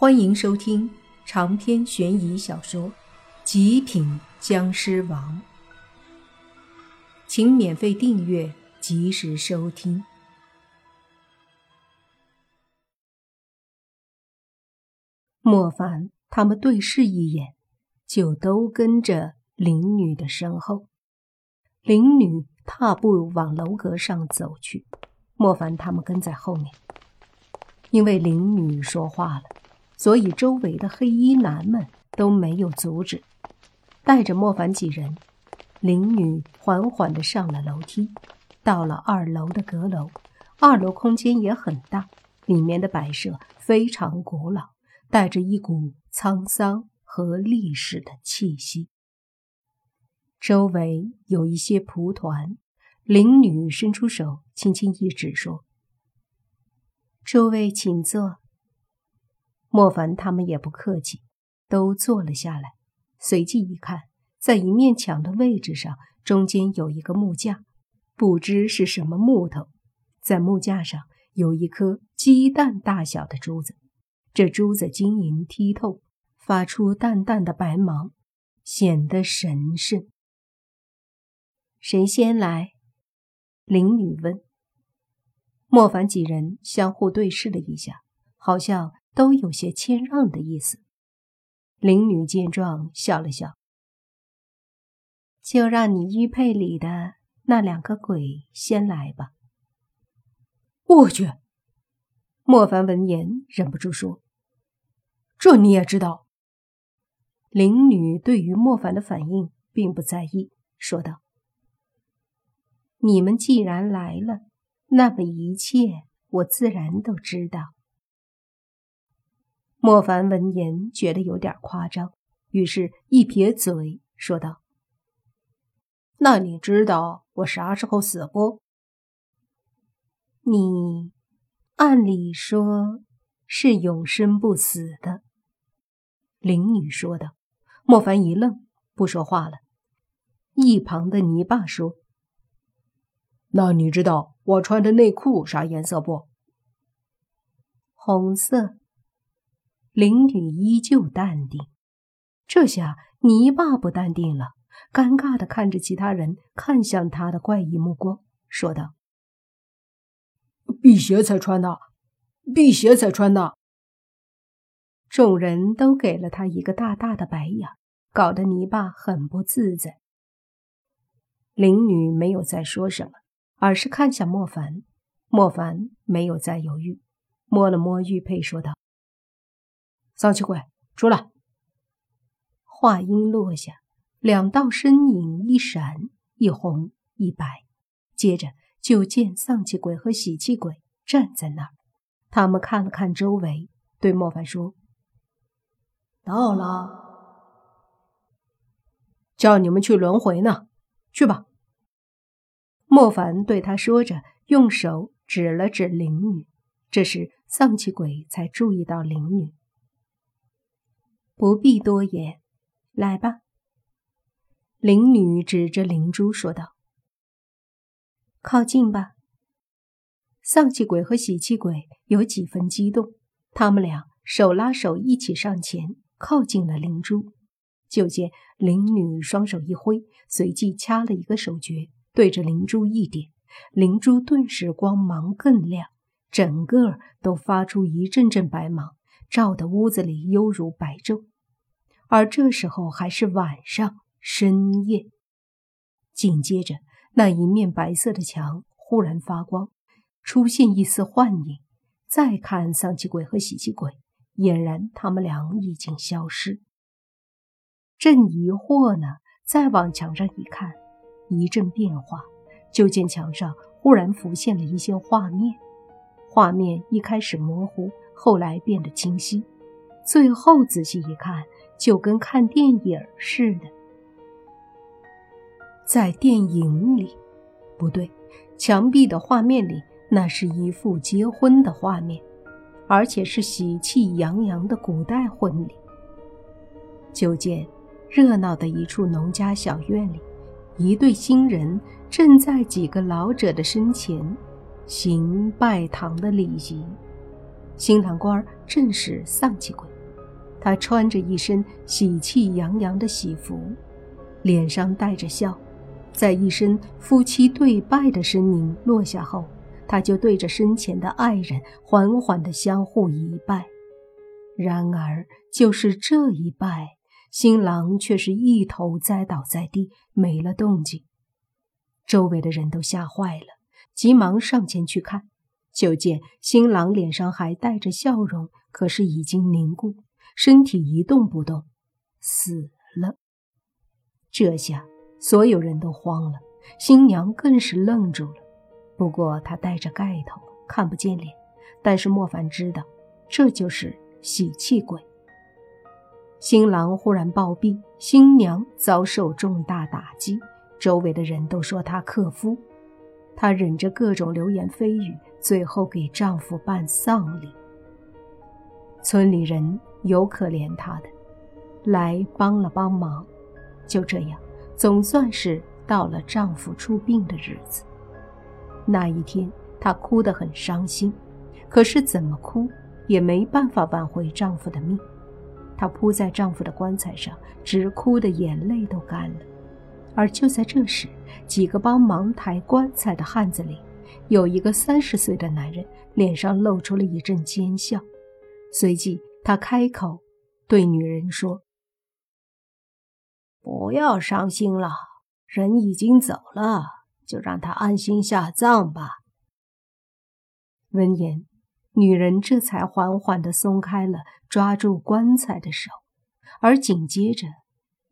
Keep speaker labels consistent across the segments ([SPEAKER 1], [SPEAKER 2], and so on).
[SPEAKER 1] 欢迎收听长篇悬疑小说《极品僵尸王》，请免费订阅，及时收听。莫凡他们对视一眼，就都跟着林女的身后。林女踏步往楼阁上走去，莫凡他们跟在后面。因为林女说话了。所以，周围的黑衣男们都没有阻止，带着莫凡几人，灵女缓缓地上了楼梯，到了二楼的阁楼。二楼空间也很大，里面的摆设非常古老，带着一股沧桑和历史的气息。周围有一些蒲团，灵女伸出手，轻轻一指，说：“诸位，请坐。”莫凡他们也不客气，都坐了下来。随即一看，在一面墙的位置上，中间有一个木架，不知是什么木头。在木架上有一颗鸡蛋大小的珠子，这珠子晶莹剔透，发出淡淡的白芒，显得神圣。谁先来？灵女问。莫凡几人相互对视了一下，好像。都有些谦让的意思。灵女见状，笑了笑，就让你玉佩里的那两个鬼先来吧。
[SPEAKER 2] 我去！
[SPEAKER 1] 莫凡闻言忍不住说：“
[SPEAKER 2] 这你也知道？”
[SPEAKER 1] 灵女对于莫凡的反应并不在意，说道：“你们既然来了，那么一切我自然都知道。”莫凡闻言觉得有点夸张，于是一撇嘴说道：“
[SPEAKER 2] 那你知道我啥时候死不？”
[SPEAKER 1] 你按理说是永生不死的。”灵女说道。莫凡一愣，不说话了。一旁的泥巴说：“
[SPEAKER 2] 那你知道我穿的内裤啥颜色不？”
[SPEAKER 1] 红色。灵女依旧淡定，这下泥巴不淡定了，尴尬的看着其他人看向他的怪异目光，说道：“
[SPEAKER 2] 辟邪才穿的，辟邪才穿的。”
[SPEAKER 1] 众人都给了他一个大大的白眼，搞得泥巴很不自在。灵女没有再说什么，而是看向莫凡。莫凡没有再犹豫，摸了摸玉佩，说道。
[SPEAKER 2] 丧气鬼，出来！
[SPEAKER 1] 话音落下，两道身影一闪一红一白，接着就见丧气鬼和喜气鬼站在那儿。他们看了看周围，对莫凡说：“
[SPEAKER 2] 到了，叫你们去轮回呢，去吧。”
[SPEAKER 1] 莫凡对他说着，用手指了指灵女。这时，丧气鬼才注意到灵女。不必多言，来吧。灵女指着灵珠说道：“靠近吧。”丧气鬼和喜气鬼有几分激动，他们俩手拉手一起上前，靠近了灵珠。就见灵女双手一挥，随即掐了一个手诀，对着灵珠一点，灵珠顿时光芒更亮，整个都发出一阵阵白芒。照得屋子里犹如白昼，而这时候还是晚上深夜。紧接着，那一面白色的墙忽然发光，出现一丝幻影。再看丧气鬼和喜气鬼，俨然他们俩已经消失。正疑惑呢，再往墙上一看，一阵变化，就见墙上忽然浮现了一些画面。画面一开始模糊。后来变得清晰，最后仔细一看，就跟看电影似的。在电影里，不对，墙壁的画面里，那是一幅结婚的画面，而且是喜气洋洋的古代婚礼。就见热闹的一处农家小院里，一对新人正在几个老者的身前行拜堂的礼仪。新郎官正是丧气鬼。他穿着一身喜气洋洋的喜服，脸上带着笑，在一声夫妻对拜的声音落下后，他就对着身前的爱人缓缓地相互一拜。然而，就是这一拜，新郎却是一头栽倒在地，没了动静。周围的人都吓坏了，急忙上前去看，就见新郎脸上还带着笑容，可是已经凝固。身体一动不动，死了。这下所有人都慌了，新娘更是愣住了。不过她戴着盖头，看不见脸。但是莫凡知道，这就是喜气鬼。新郎忽然暴毙，新娘遭受重大打击，周围的人都说她克夫。她忍着各种流言蜚语，最后给丈夫办丧礼。村里人。有可怜她的，来帮了帮忙，就这样，总算是到了丈夫出殡的日子。那一天，她哭得很伤心，可是怎么哭也没办法挽回丈夫的命。她扑在丈夫的棺材上，直哭的眼泪都干了。而就在这时，几个帮忙抬棺材的汉子里，有一个三十岁的男人，脸上露出了一阵奸笑，随即。他开口对女人说：“
[SPEAKER 3] 不要伤心了，人已经走了，就让他安心下葬吧。”
[SPEAKER 1] 闻言，女人这才缓缓地松开了抓住棺材的手，而紧接着，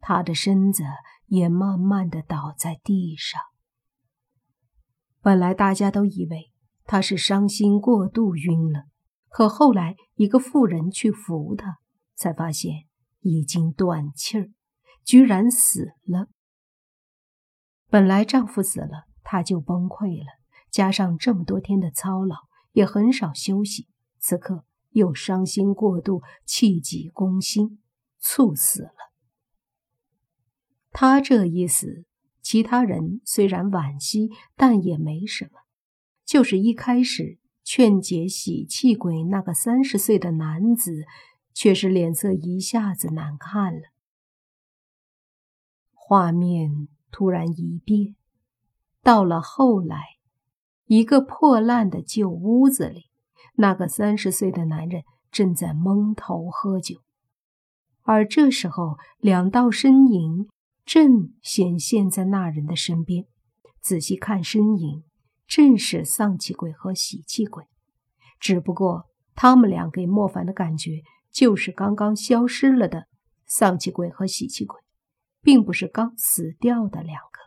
[SPEAKER 1] 她的身子也慢慢地倒在地上。本来大家都以为她是伤心过度晕了。可后来，一个妇人去扶她，才发现已经断气儿，居然死了。本来丈夫死了，她就崩溃了，加上这么多天的操劳，也很少休息，此刻又伤心过度，气急攻心，猝死了。她这一死，其他人虽然惋惜，但也没什么，就是一开始。劝解喜气鬼那个三十岁的男子，却是脸色一下子难看了。画面突然一变，到了后来，一个破烂的旧屋子里，那个三十岁的男人正在蒙头喝酒，而这时候，两道身影正显现在那人的身边。仔细看身影。正是丧气鬼和喜气鬼，只不过他们俩给莫凡的感觉就是刚刚消失了的丧气鬼和喜气鬼，并不是刚死掉的两个。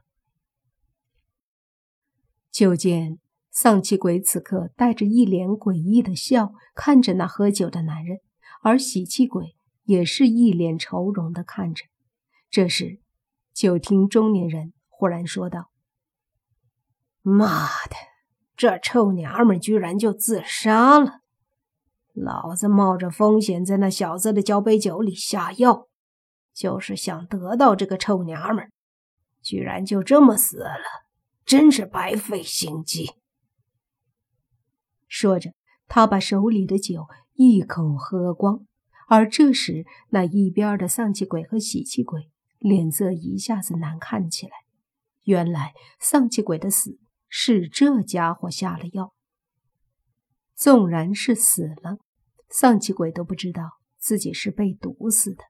[SPEAKER 1] 就见丧气鬼此刻带着一脸诡异的笑看着那喝酒的男人，而喜气鬼也是一脸愁容的看着。这时，就听中年人忽然说道。
[SPEAKER 3] 妈的，这臭娘们居然就自杀了！老子冒着风险在那小子的交杯酒里下药，就是想得到这个臭娘们，居然就这么死了，真是白费心机。
[SPEAKER 1] 说着，他把手里的酒一口喝光。而这时，那一边的丧气鬼和喜气鬼脸色一下子难看起来。原来，丧气鬼的死。是这家伙下了药。纵然是死了，丧气鬼都不知道自己是被毒死的，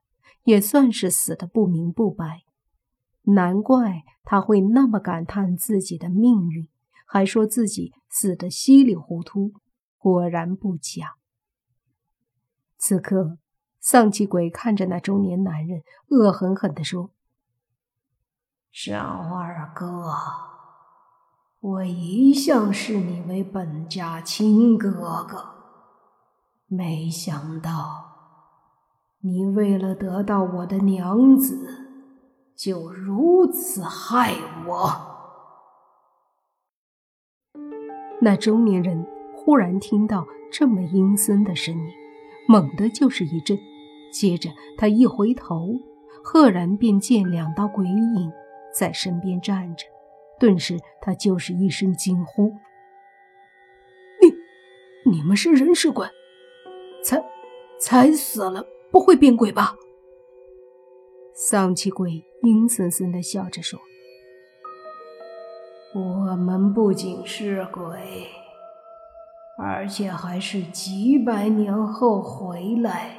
[SPEAKER 1] 也算是死的不明不白。难怪他会那么感叹自己的命运，还说自己死的稀里糊涂。果然不假。此刻，丧气鬼看着那中年男人，恶狠狠地说：“
[SPEAKER 3] 小二哥。”我一向视你为本家亲哥哥，没想到你为了得到我的娘子，就如此害我。
[SPEAKER 1] 那中年人忽然听到这么阴森的声音，猛地就是一震，接着他一回头，赫然便见两道鬼影在身边站着。顿时，他就是一声惊呼：“
[SPEAKER 2] 你，你们是人是鬼？才才死了不会变鬼吧？
[SPEAKER 1] 丧气鬼阴森森的笑着说：“
[SPEAKER 3] 我们不仅是鬼，而且还是几百年后回来